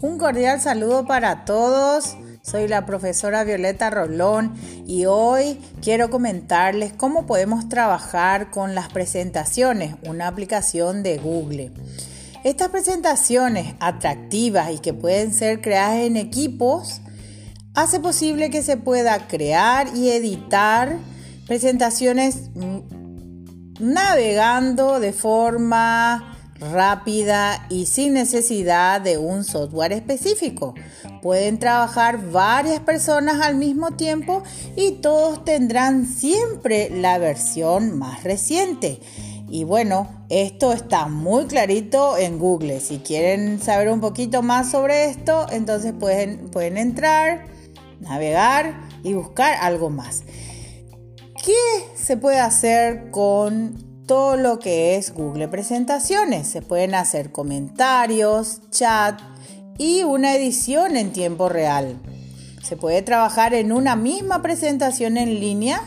Un cordial saludo para todos. Soy la profesora Violeta Rolón y hoy quiero comentarles cómo podemos trabajar con las presentaciones, una aplicación de Google. Estas presentaciones atractivas y que pueden ser creadas en equipos hace posible que se pueda crear y editar presentaciones mm, navegando de forma rápida y sin necesidad de un software específico. Pueden trabajar varias personas al mismo tiempo y todos tendrán siempre la versión más reciente. Y bueno, esto está muy clarito en Google. Si quieren saber un poquito más sobre esto, entonces pueden, pueden entrar, navegar y buscar algo más. ¿Qué se puede hacer con todo lo que es Google Presentaciones. Se pueden hacer comentarios, chat y una edición en tiempo real. Se puede trabajar en una misma presentación en línea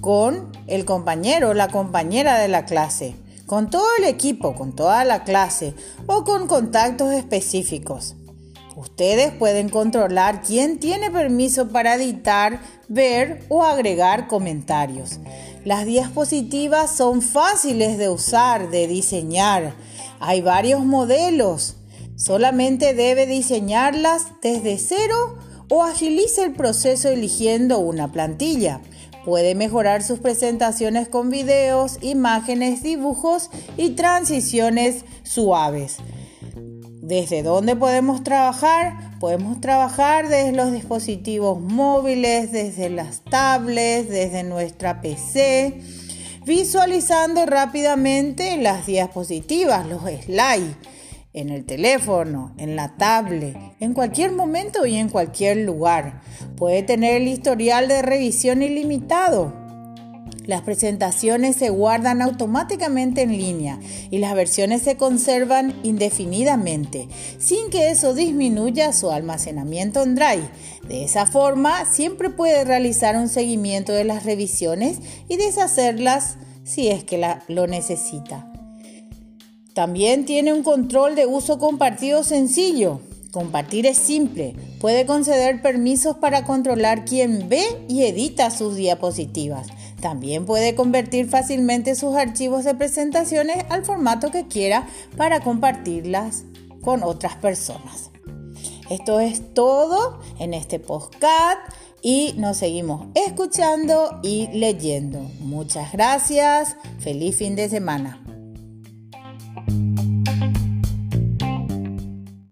con el compañero o la compañera de la clase, con todo el equipo, con toda la clase o con contactos específicos. Ustedes pueden controlar quién tiene permiso para editar, ver o agregar comentarios. Las diapositivas son fáciles de usar, de diseñar. Hay varios modelos. Solamente debe diseñarlas desde cero o agilice el proceso eligiendo una plantilla. Puede mejorar sus presentaciones con videos, imágenes, dibujos y transiciones suaves. ¿Desde dónde podemos trabajar? Podemos trabajar desde los dispositivos móviles, desde las tablets, desde nuestra PC, visualizando rápidamente las diapositivas, los slides, en el teléfono, en la tablet, en cualquier momento y en cualquier lugar. Puede tener el historial de revisión ilimitado las presentaciones se guardan automáticamente en línea y las versiones se conservan indefinidamente, sin que eso disminuya su almacenamiento en Drive. De esa forma, siempre puede realizar un seguimiento de las revisiones y deshacerlas si es que lo necesita. También tiene un control de uso compartido sencillo. Compartir es simple. Puede conceder permisos para controlar quién ve y edita sus diapositivas. También puede convertir fácilmente sus archivos de presentaciones al formato que quiera para compartirlas con otras personas. Esto es todo en este podcast y nos seguimos escuchando y leyendo. Muchas gracias. Feliz fin de semana.